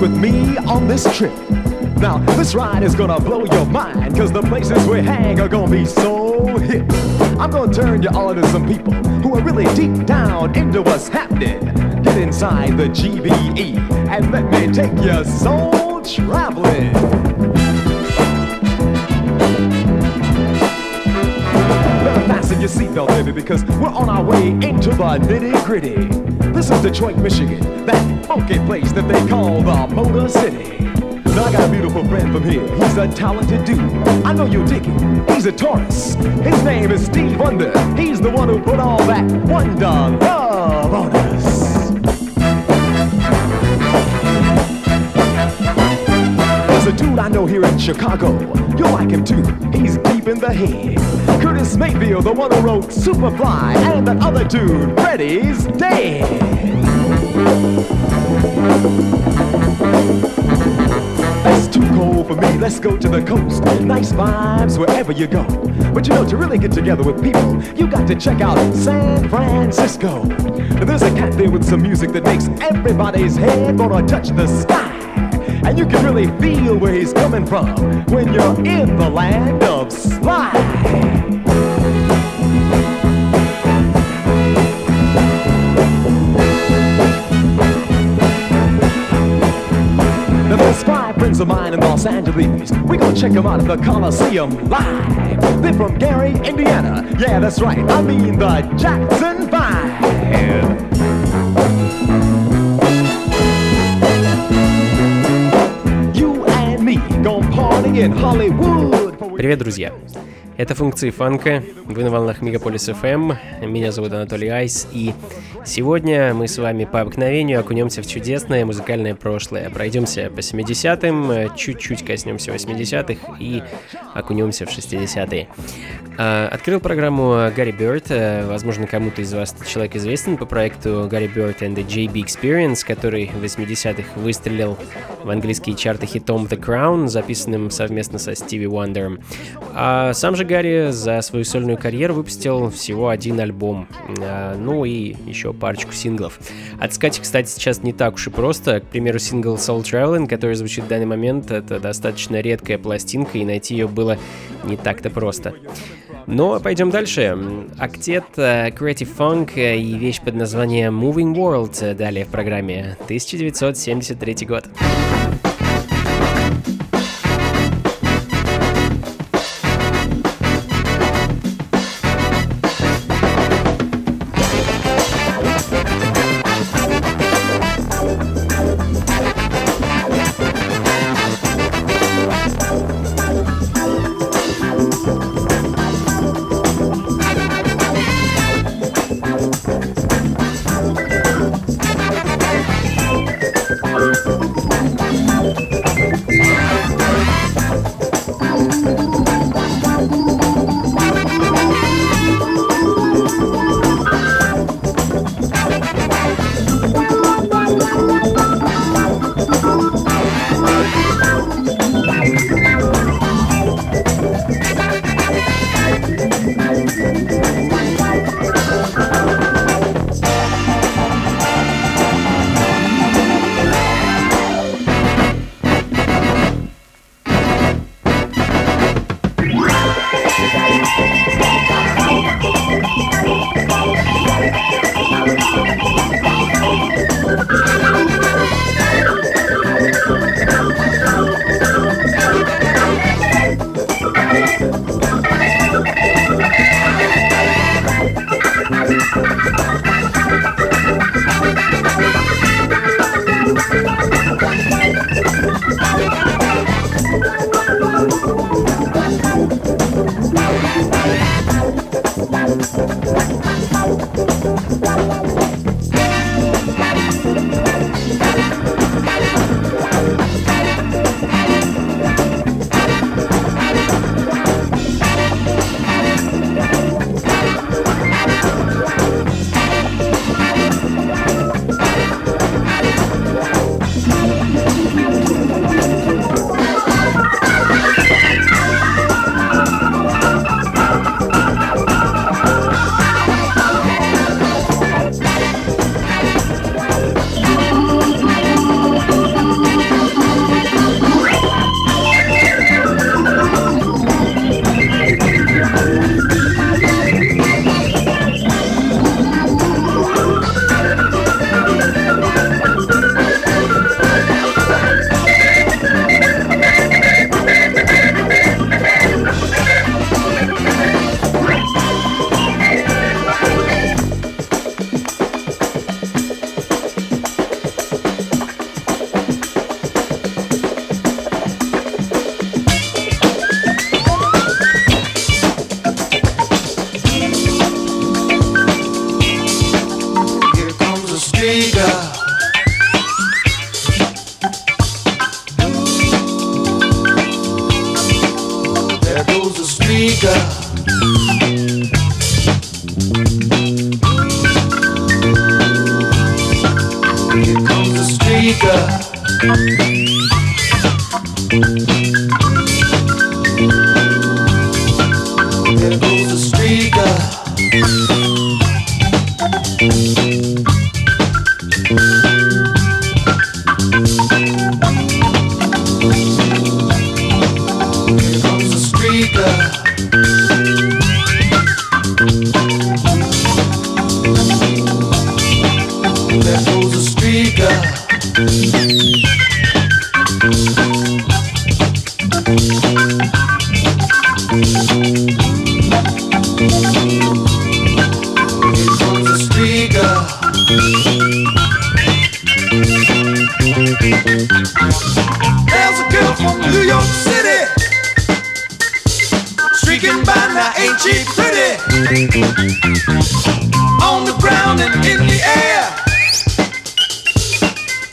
With me on this trip. Now, this ride is gonna blow your mind, cause the places we hang are gonna be so hip. I'm gonna turn you all into some people who are really deep down into what's happening. Get inside the GBE and let me take your soul traveling. Fasten your seatbelt, baby, because we're on our way into the nitty gritty. This is Detroit, Michigan, that funky place that they call the Motor City. Now I got a beautiful friend from here. He's a talented dude. I know you dig him. He's a Taurus. His name is Steve Wonder. He's the one who put all that wonder love on us. A dude I know here in Chicago. You'll like him too. He's deep in the head. Curtis Mayfield, the one who wrote Superfly, and that other dude, Freddie's dead. It's too cold for me, let's go to the coast. Nice vibes wherever you go. But you know, to really get together with people, you got to check out San Francisco. There's a cat there with some music that makes everybody's head wanna touch the sky. And you can really feel where he's coming from when you're in the land of slide. Friends of mine in Los Angeles. We gonna check them out at the Coliseum live. They're from Gary, Indiana. Yeah, that's right. I mean the Jackson Five. You and me gonna party in Hollywood. Привет, друзья! Это функции фанка. Вы на волнах Мегаполис FM. Меня зовут Анатолий Айс. И сегодня мы с вами по обыкновению окунемся в чудесное музыкальное прошлое. Пройдемся по 70-м, чуть-чуть коснемся 80-х и окунемся в 60-е. А, открыл программу Гарри Бёрд. Возможно, кому-то из вас человек известен по проекту Гарри Бёрд and the JB Experience, который в 80-х выстрелил в английские чарты хитом The Crown, записанным совместно со Стиви Уандером. А сам же Гарри за свою сольную карьеру выпустил всего один альбом, а, ну и еще парочку синглов. Отскать, кстати, сейчас не так уж и просто. К примеру, сингл Soul Traveling, который звучит в данный момент, это достаточно редкая пластинка, и найти ее было не так-то просто. Но пойдем дальше. Актет э, Creative Funk и вещь под названием Moving World далее в программе. 1973 год.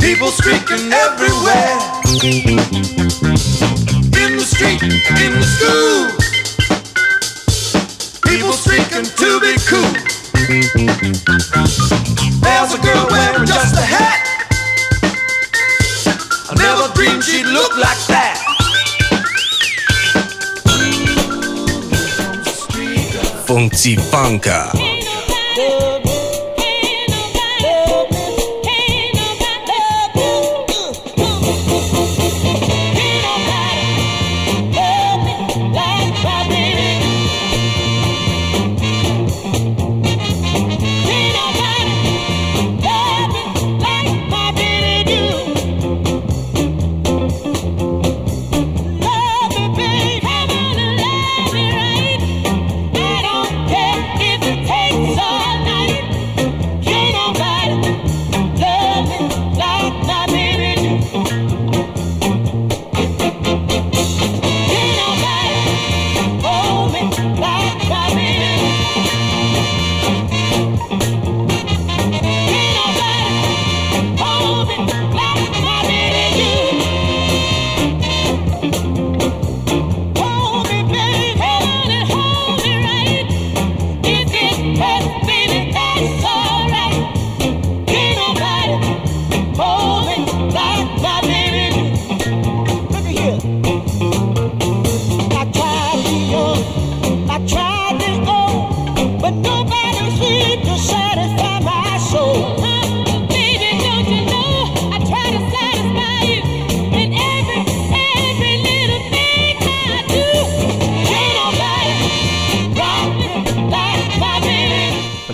people streaking everywhere. In the street, in the school, people streaking to be cool. There's a girl wearing just a hat. I never dreamed she'd look like that. Funky Funka.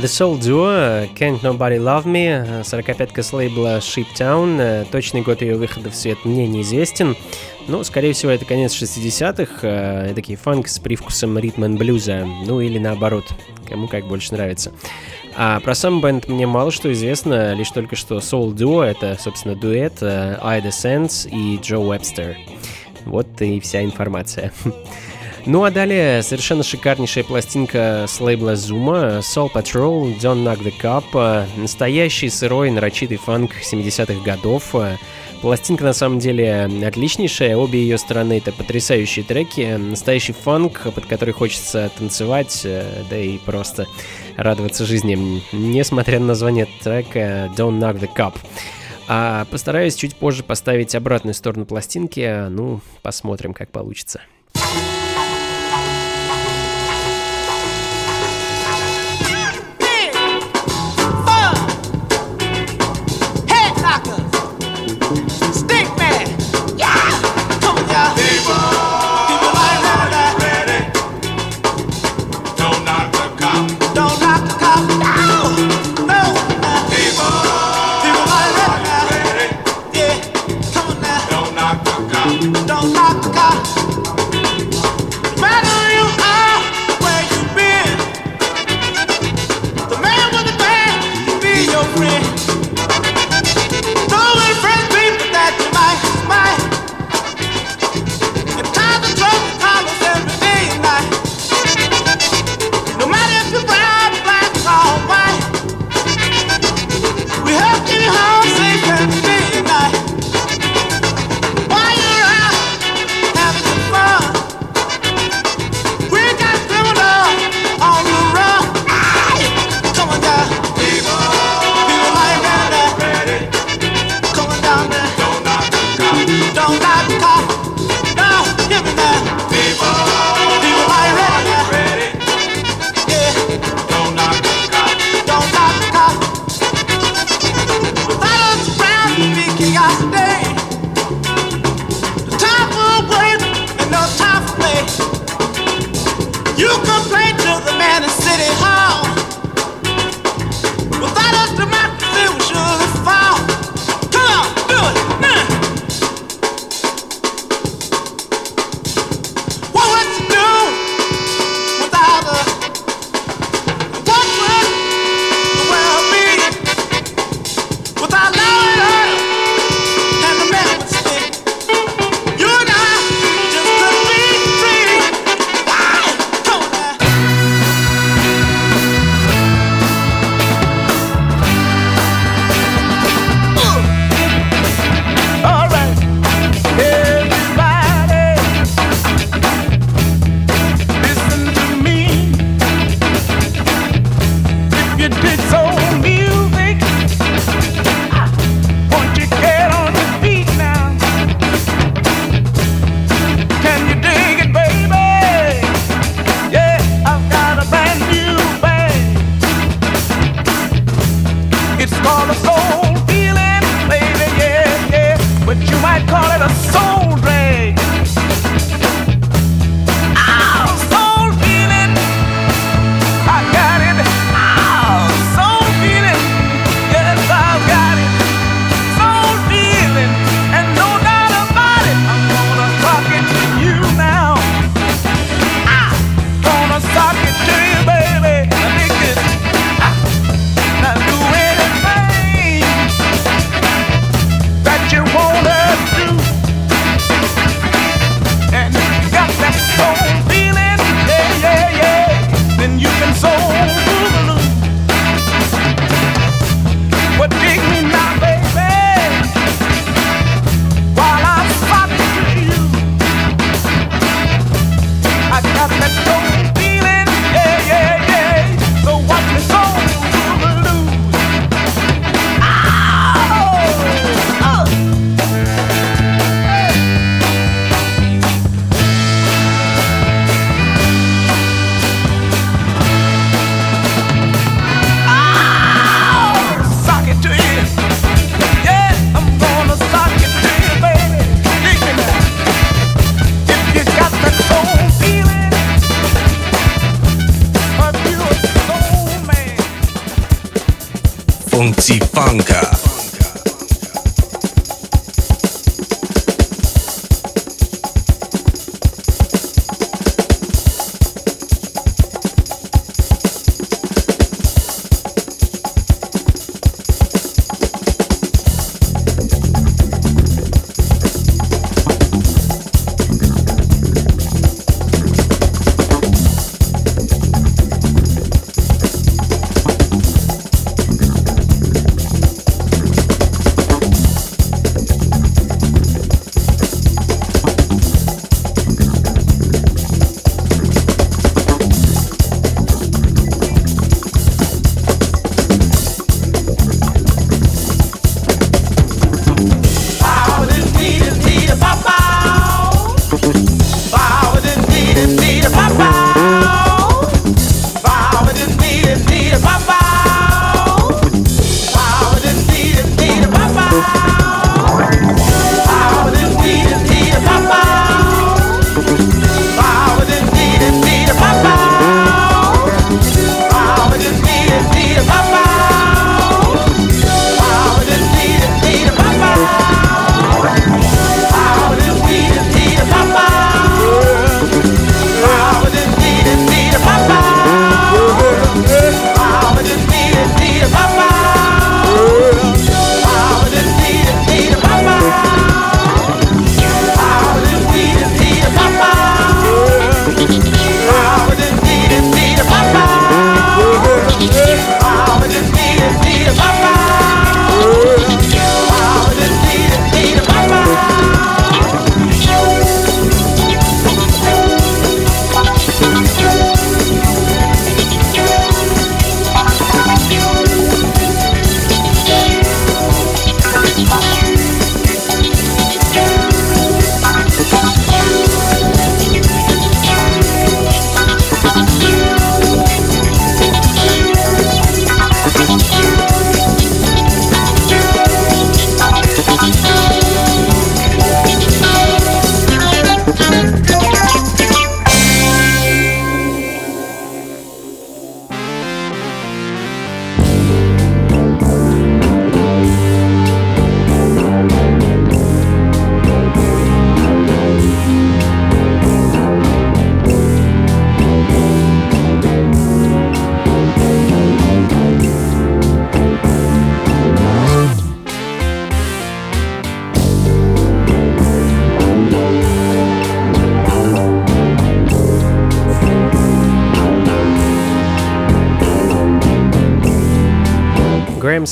Soul Duo Can't Nobody Love Me, 45-ка с лейбла Shiptown. Точный год ее выхода в свет мне неизвестен. Ну, скорее всего, это конец 60-х, такие фанк с привкусом ритм и блюза, ну или наоборот, кому как больше нравится. А про сам бенд мне мало что известно, лишь только что Soul Duo — это, собственно, дуэт Айда Сенс и Джо Уэбстер. Вот и вся информация. Ну а далее совершенно шикарнейшая пластинка с лейбла Zuma, Soul Patrol, Don't Knock the Cup, настоящий сырой нарочитый фанк 70-х годов. Пластинка на самом деле отличнейшая, обе ее стороны это потрясающие треки, настоящий фанк, под который хочется танцевать, э, да и просто радоваться жизни, несмотря на название трека Don't Knock the Cup. А постараюсь чуть позже поставить обратную сторону пластинки, ну, посмотрим, как получится.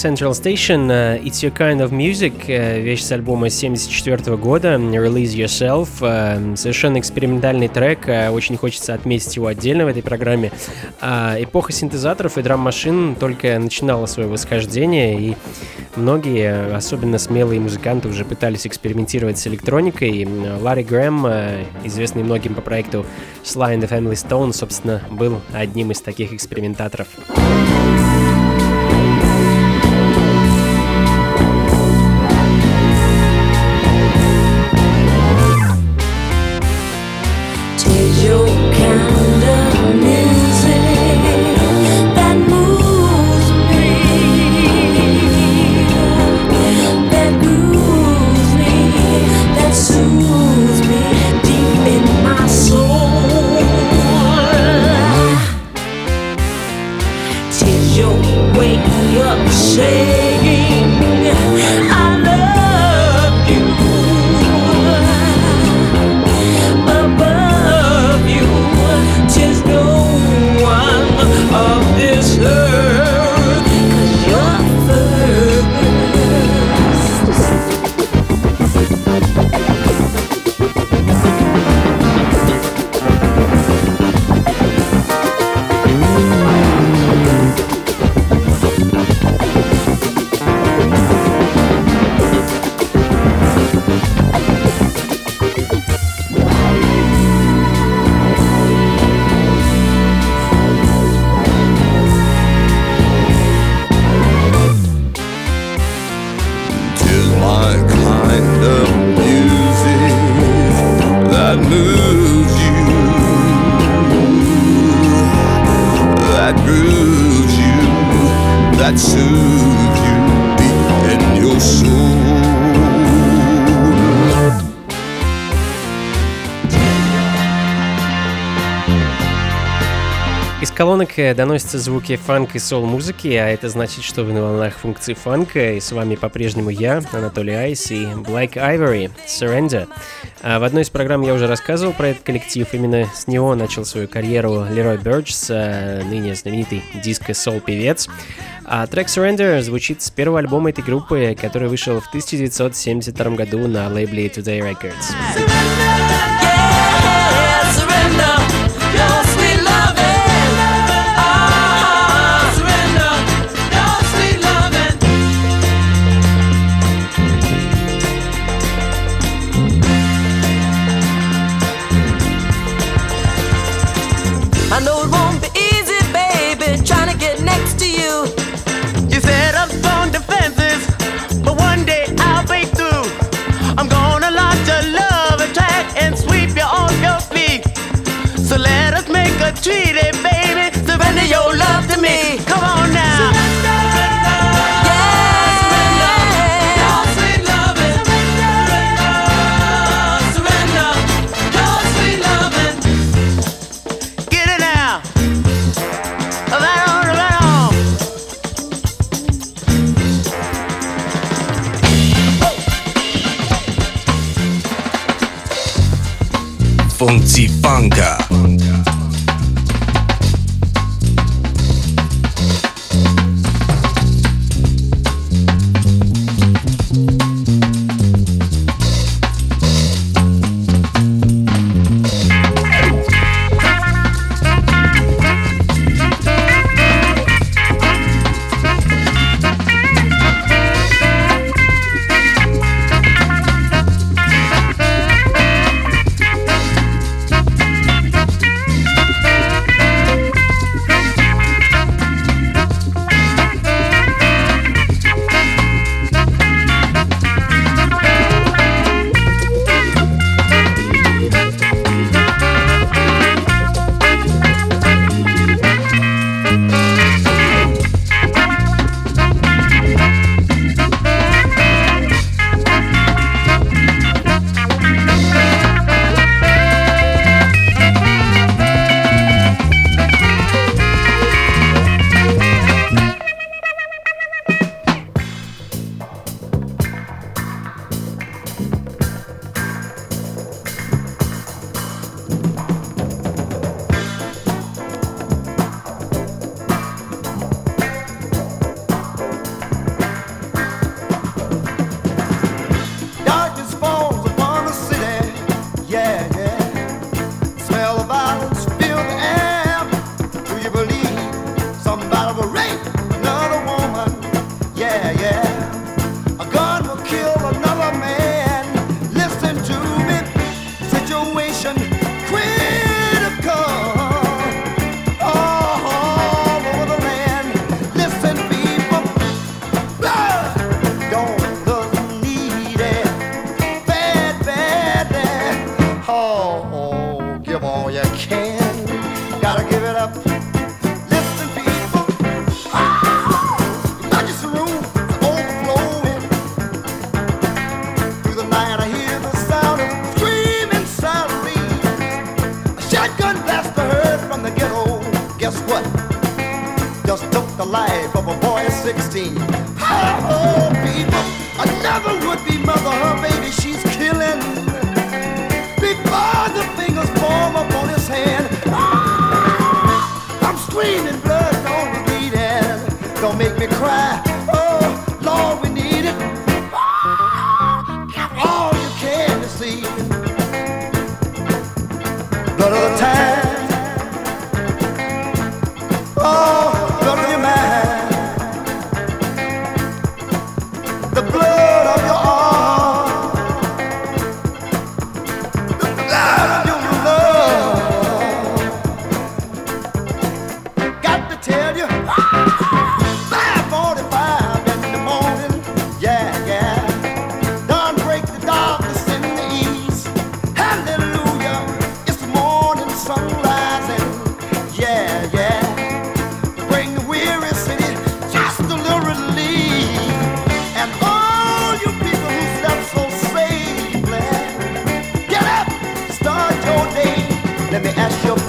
Central Station uh, It's Your Kind of Music, uh, вещь с альбома 74 года, Release Yourself, uh, совершенно экспериментальный трек, очень хочется отметить его отдельно в этой программе. Эпоха синтезаторов и драм-машин только начинала свое восхождение, и многие, особенно смелые музыканты, уже пытались экспериментировать с электроникой. Ларри Грэм, известный многим по проекту Sly and the Family Stone, собственно, был одним из таких экспериментаторов. Э, доносятся звуки фанк и сол-музыки, а это значит, что вы на волнах функции фанка, и с вами по-прежнему я, Анатолий Айс и Black Ivory, Surrender. А в одной из программ я уже рассказывал про этот коллектив, именно с него начал свою карьеру Лерой Бёрдж, э, ныне знаменитый диско-сол-певец. А трек Surrender звучит с первого альбома этой группы, который вышел в 1972 году на лейбле Today Records. treated, ファ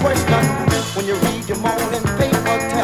question when you read your morning paper.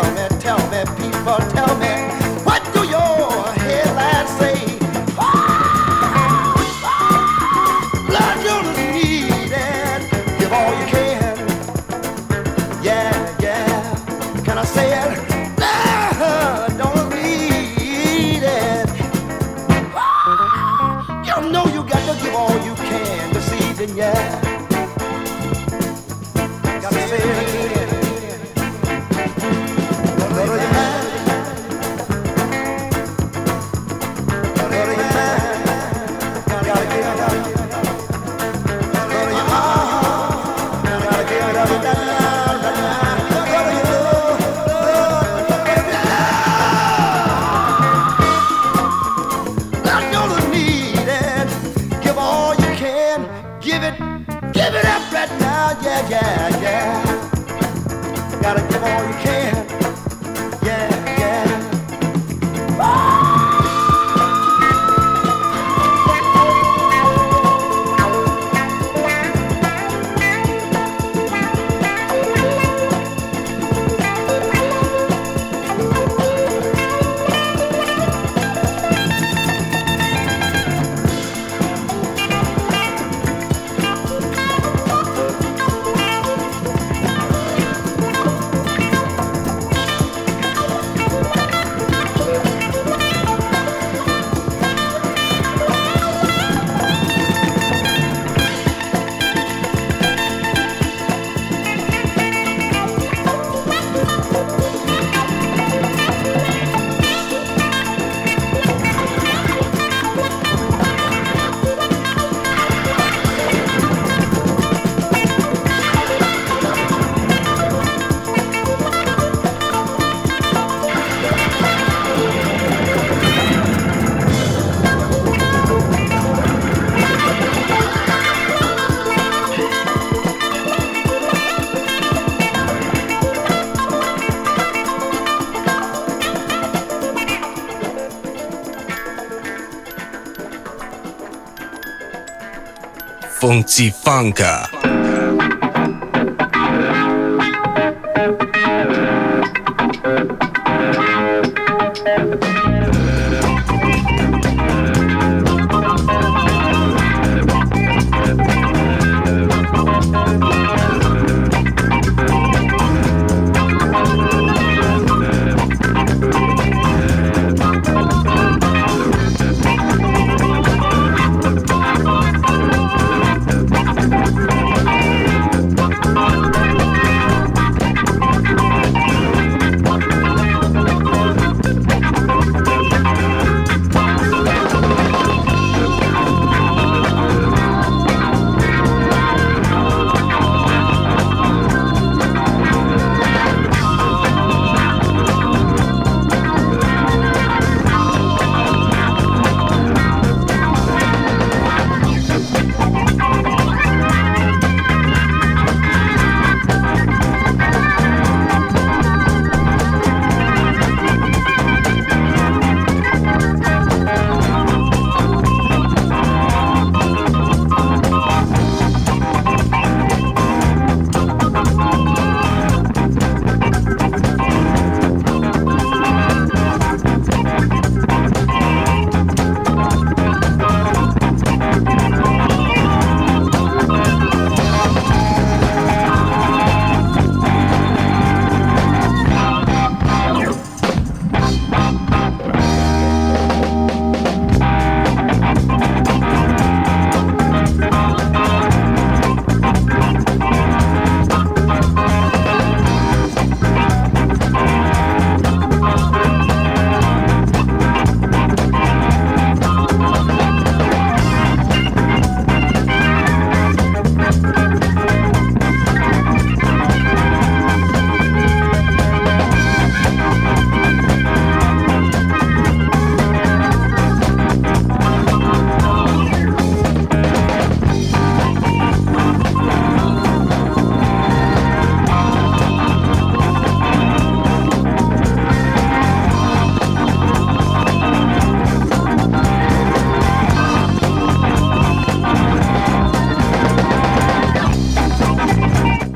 モン放ー。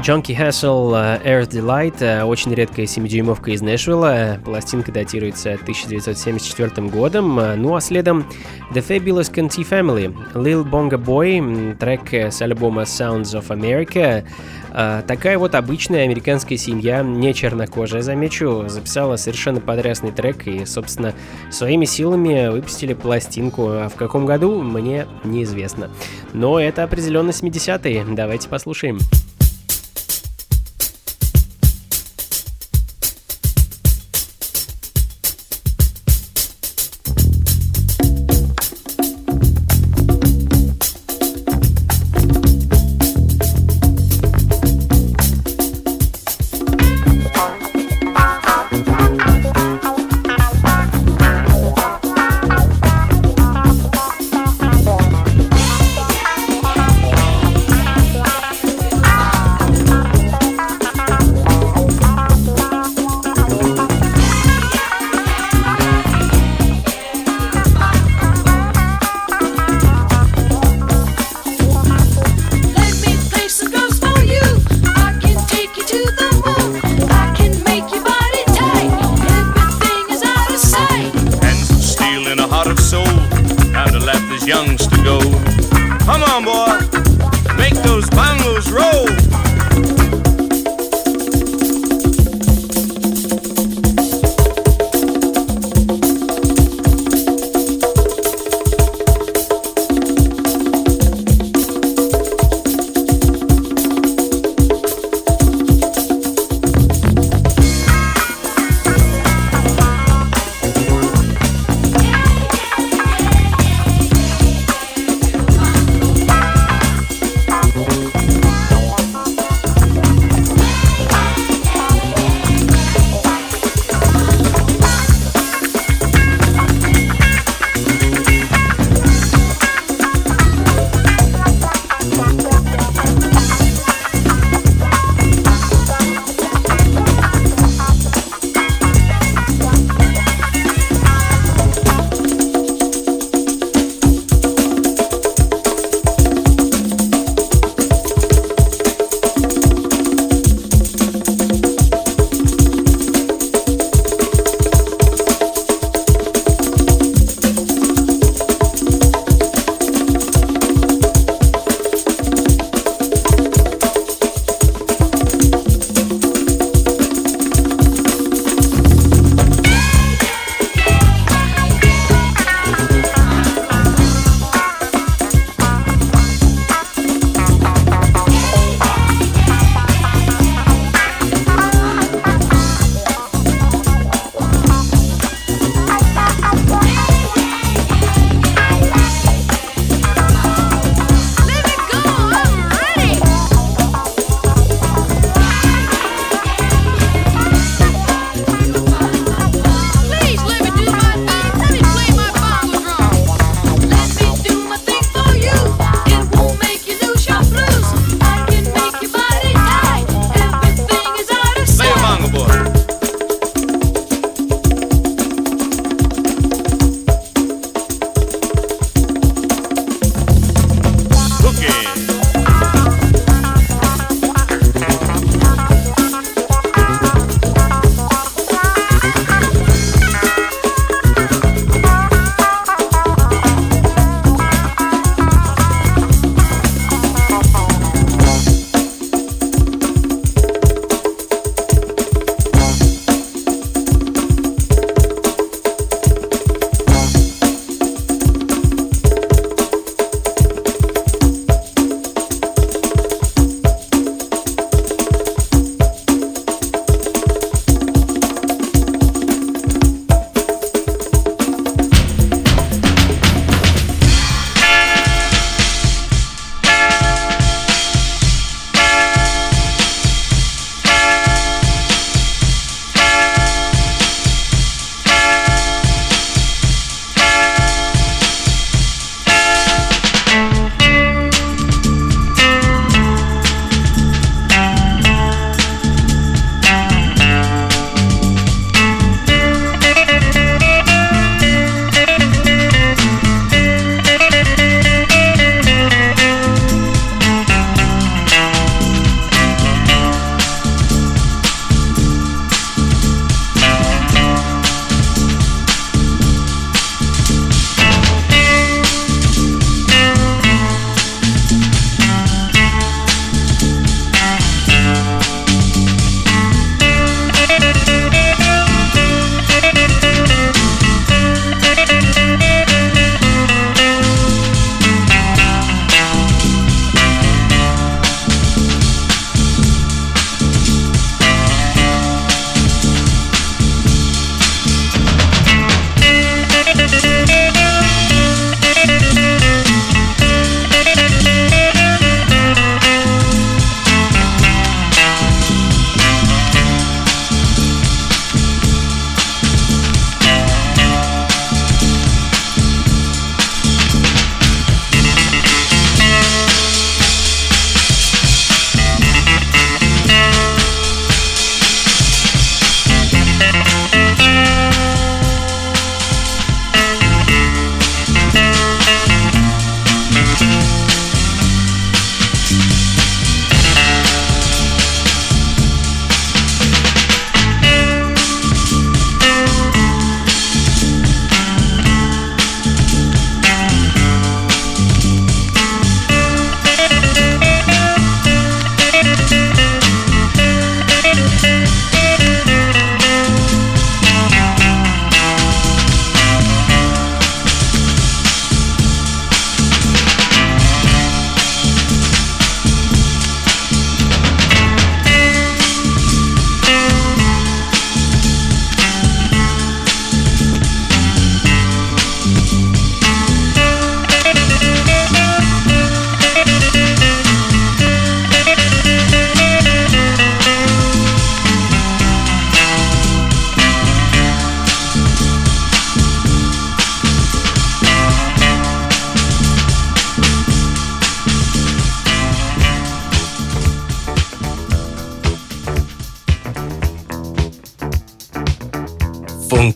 Junkie Hassel Earth Delight, uh, очень редкая 7-дюймовка из Нэшвилла, пластинка датируется 1974 годом, ну а следом The Fabulous Conti Family, Lil Bonga Boy, трек с альбома Sounds of America, uh, такая вот обычная американская семья, не чернокожая, замечу, записала совершенно подрясный трек и, собственно, своими силами выпустили пластинку, а в каком году, мне неизвестно. Но это определенно 70-е, давайте послушаем.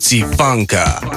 Fuzzy Funka.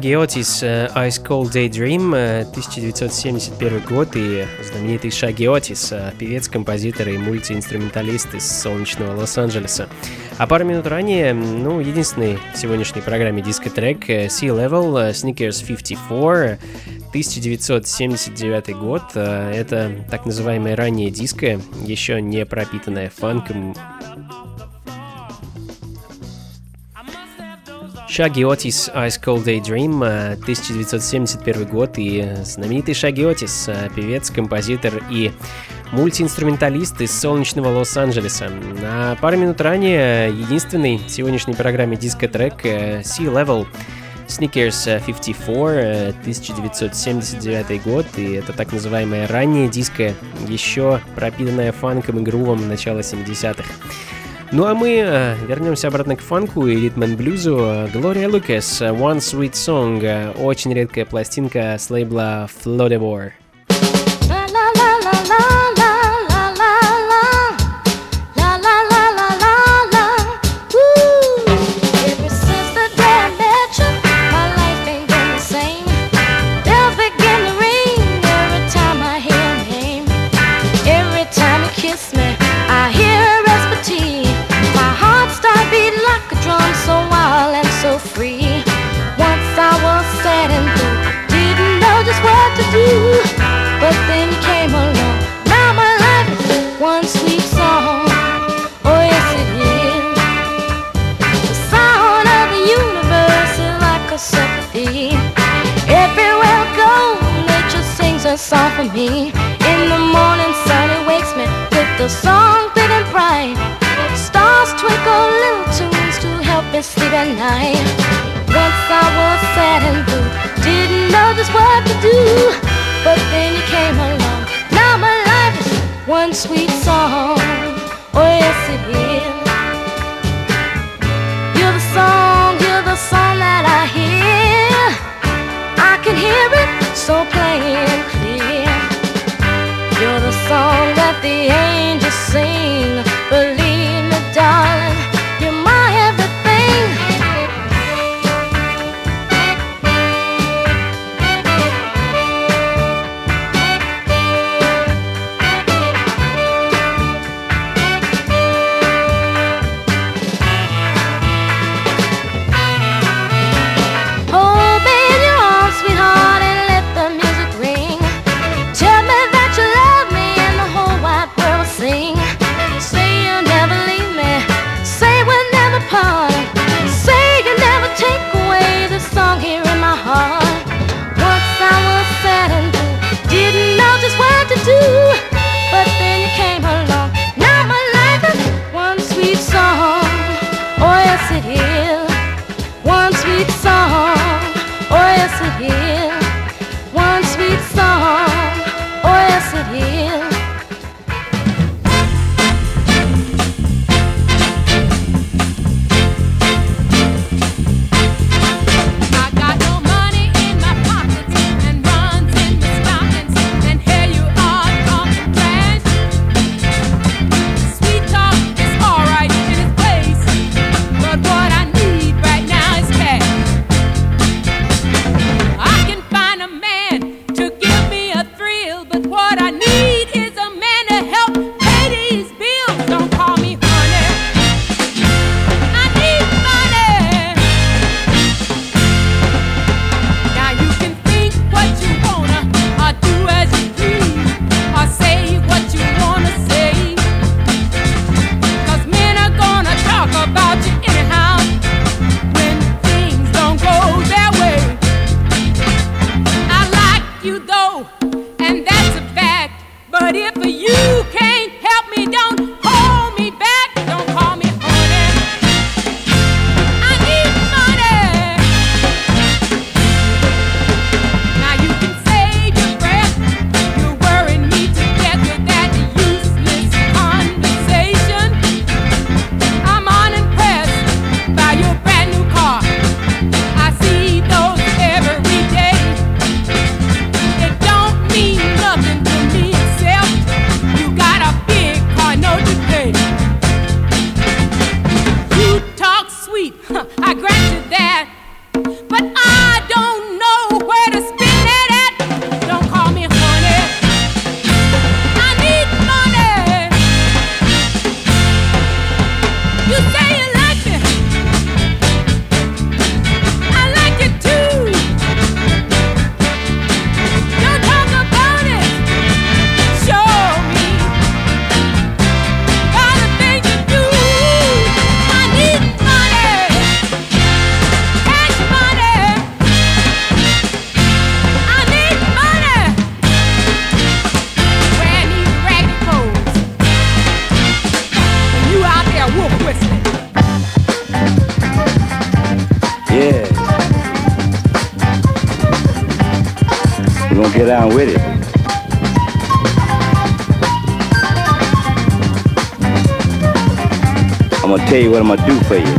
Шаги Отис Ice Cold Daydream 1971 год и знаменитый Шаги Отис, певец, композитор и мультиинструменталист из солнечного Лос-Анджелеса. А пару минут ранее, ну, единственный в сегодняшней программе диско-трек Sea Level Sneakers 54 1979 год. Это так называемое раннее диско, еще не пропитанное фанком Шаги Отис Ice Cold Daydream, 1971 год, и знаменитый Шаги Отис, э, певец, композитор и мультиинструменталист из солнечного Лос-Анджелеса. На пару минут ранее единственный в сегодняшней программе диско-трек э, Sea Level Sneakers 54, 1979 год, и это так называемое раннее диско, еще пропитанное фанком и грувом начала 70-х. Ну а мы э, вернемся обратно к фанку и ритм блюзу. Глория Лукас, One Sweet Song, очень редкая пластинка с лейбла Floodivore. you. On with it. I'm gonna tell you what I'm gonna do for you.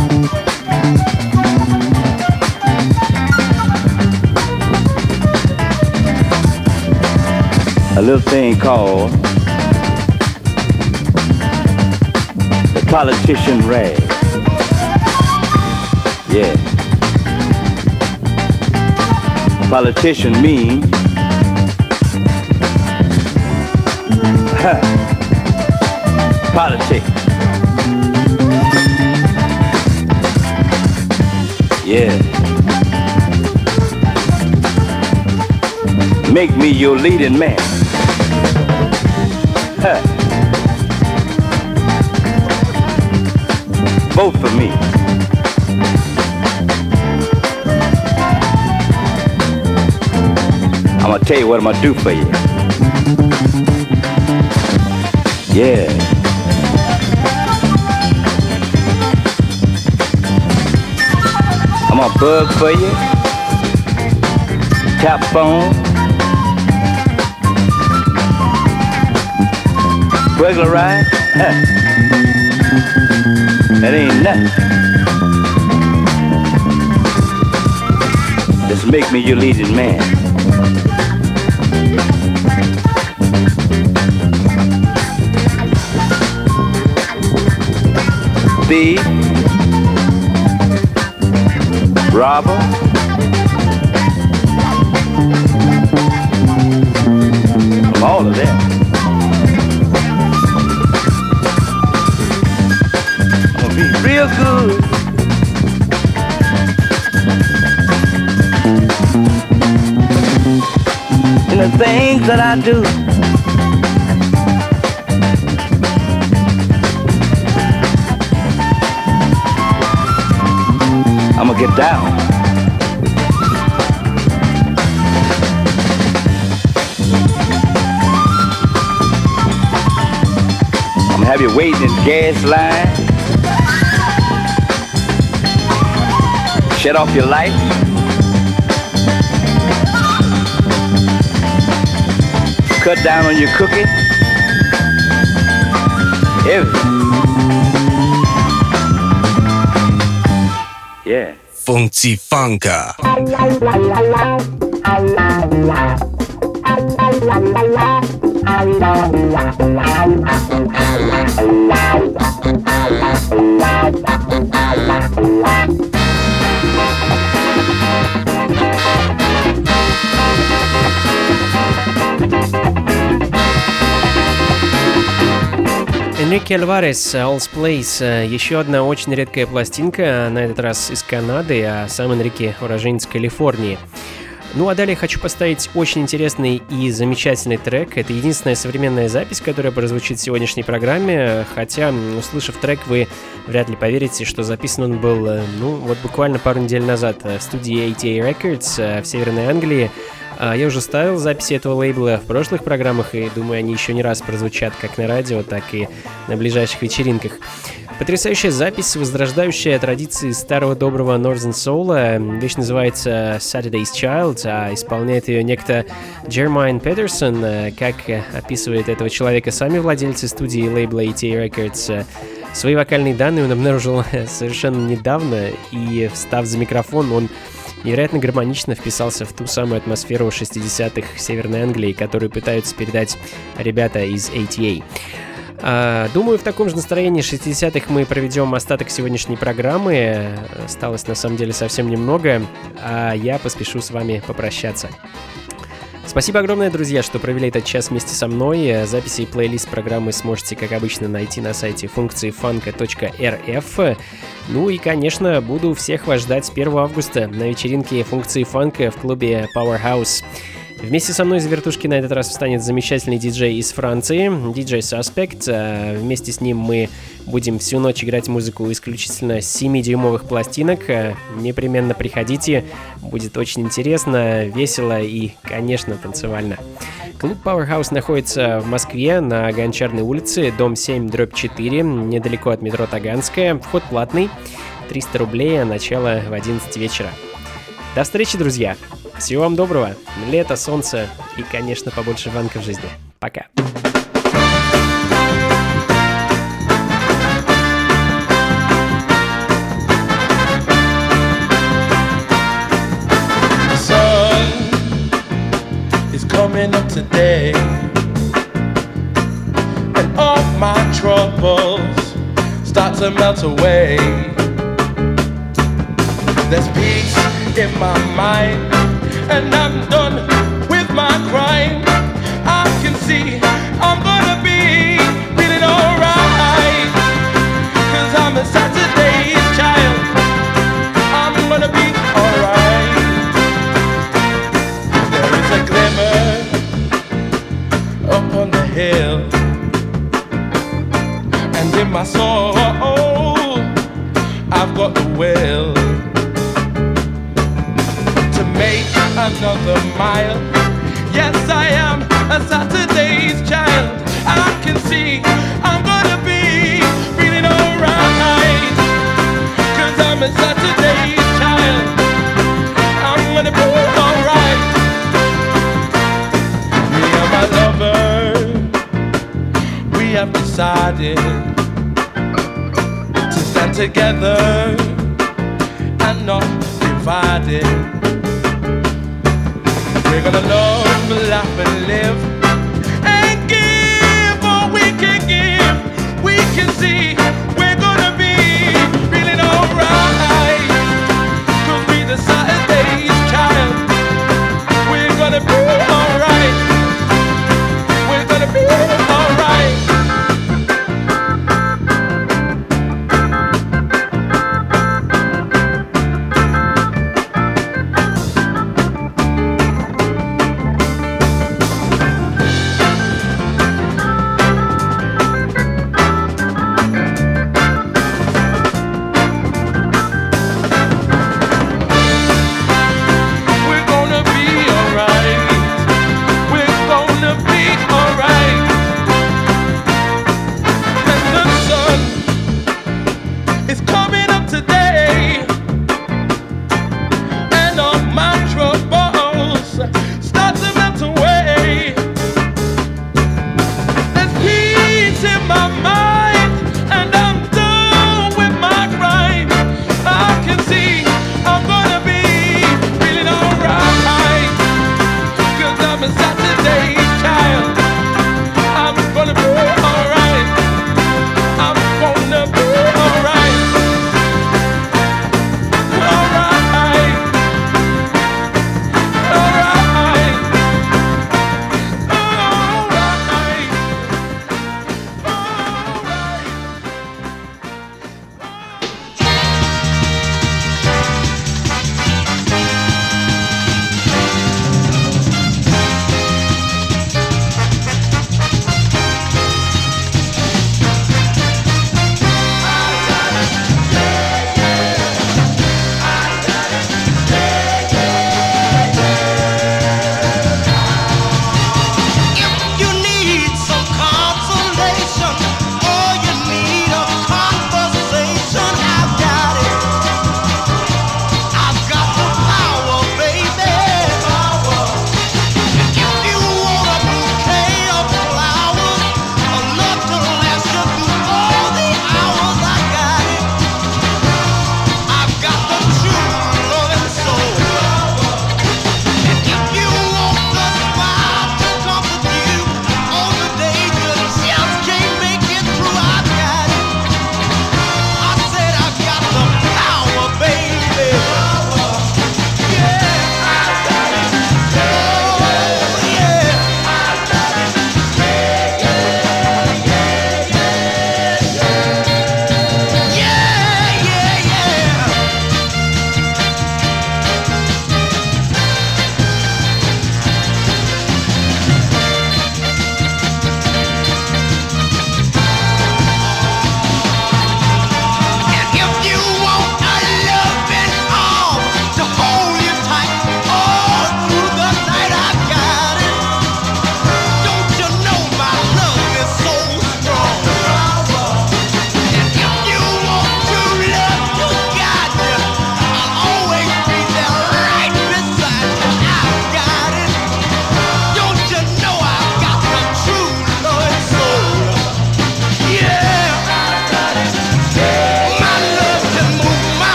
A little thing called the politician rag. Yeah. Politician means politics. Yeah. Make me your leading man. Huh. Vote for me. I'm gonna tell you what I'm gonna do for you. Yeah. I'm gonna bug for you. Tap phone. Burglarize. Huh. That ain't nothing. Just make me your leading man. Thief. Robber. From all of that. I'm gonna be real good. In the things that I do. Down. I'm gonna have you waiting in gas line. Shut off your light. Cut down on your cooking. Everything. Yeah. Funky Funka. Энрике Альварес, All's Place, еще одна очень редкая пластинка, на этот раз из Канады, а сам Энрике уроженец Калифорнии. Ну а далее хочу поставить очень интересный и замечательный трек. Это единственная современная запись, которая прозвучит в сегодняшней программе, хотя, услышав трек, вы вряд ли поверите, что записан он был, ну, вот буквально пару недель назад в студии ATA Records в Северной Англии. Я уже ставил записи этого лейбла в прошлых программах, и думаю, они еще не раз прозвучат как на радио, так и на ближайших вечеринках. Потрясающая запись, возрождающая традиции старого доброго Northern Soul. Вещь называется Saturday's Child, а исполняет ее некто Джермайн Петерсон. Как описывает этого человека сами владельцы студии лейбла ETA Records, Свои вокальные данные он обнаружил совершенно недавно, и встав за микрофон, он невероятно гармонично вписался в ту самую атмосферу 60-х Северной Англии, которую пытаются передать ребята из ATA. Думаю, в таком же настроении 60-х мы проведем остаток сегодняшней программы. Осталось на самом деле совсем немного, а я поспешу с вами попрощаться. Спасибо огромное, друзья, что провели этот час вместе со мной. Записи и плейлист программы сможете, как обычно, найти на сайте функции фанка.рф. Ну и, конечно, буду всех вас ждать 1 августа на вечеринке функции фанка в клубе Powerhouse. Вместе со мной из вертушки на этот раз встанет замечательный диджей из Франции, диджей Suspect. Вместе с ним мы будем всю ночь играть музыку исключительно с 7-дюймовых пластинок. Непременно приходите, будет очень интересно, весело и, конечно, танцевально. Клуб Powerhouse находится в Москве на Гончарной улице, дом 7, дробь 4, недалеко от метро Таганская. Вход платный, 300 рублей, а начало в 11 вечера. До встречи, друзья! Всего вам доброго, лето, солнце и, конечно, побольше ванка в жизни. Пока. coming up today, and all my troubles start to melt away. There's peace in my mind, and I'm done with my crime. I can see I'm gonna be feeling alright, cause I'm a Saturday's child. I'm gonna be alright. There is a glimmer up on the hill, and in my soul, I've got the will another mile. Yes, I am a Saturday's child. I can see I'm gonna be feeling alright. Cause I'm a Saturday's child. I'm gonna be alright. Me and my lover, we have decided to stand together and not divided. We're gonna love, laugh, and live, and give all we can give. We can see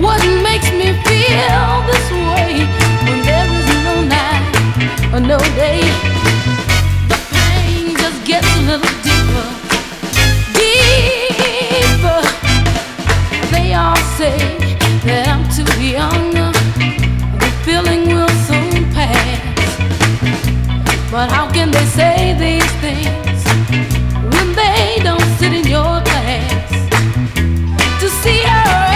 What makes me feel this way when there is no night or no day? The pain just gets a little deeper, deeper. They all say that I'm too young. The feeling will soon pass. But how can they say these things when they don't sit in your class to see her?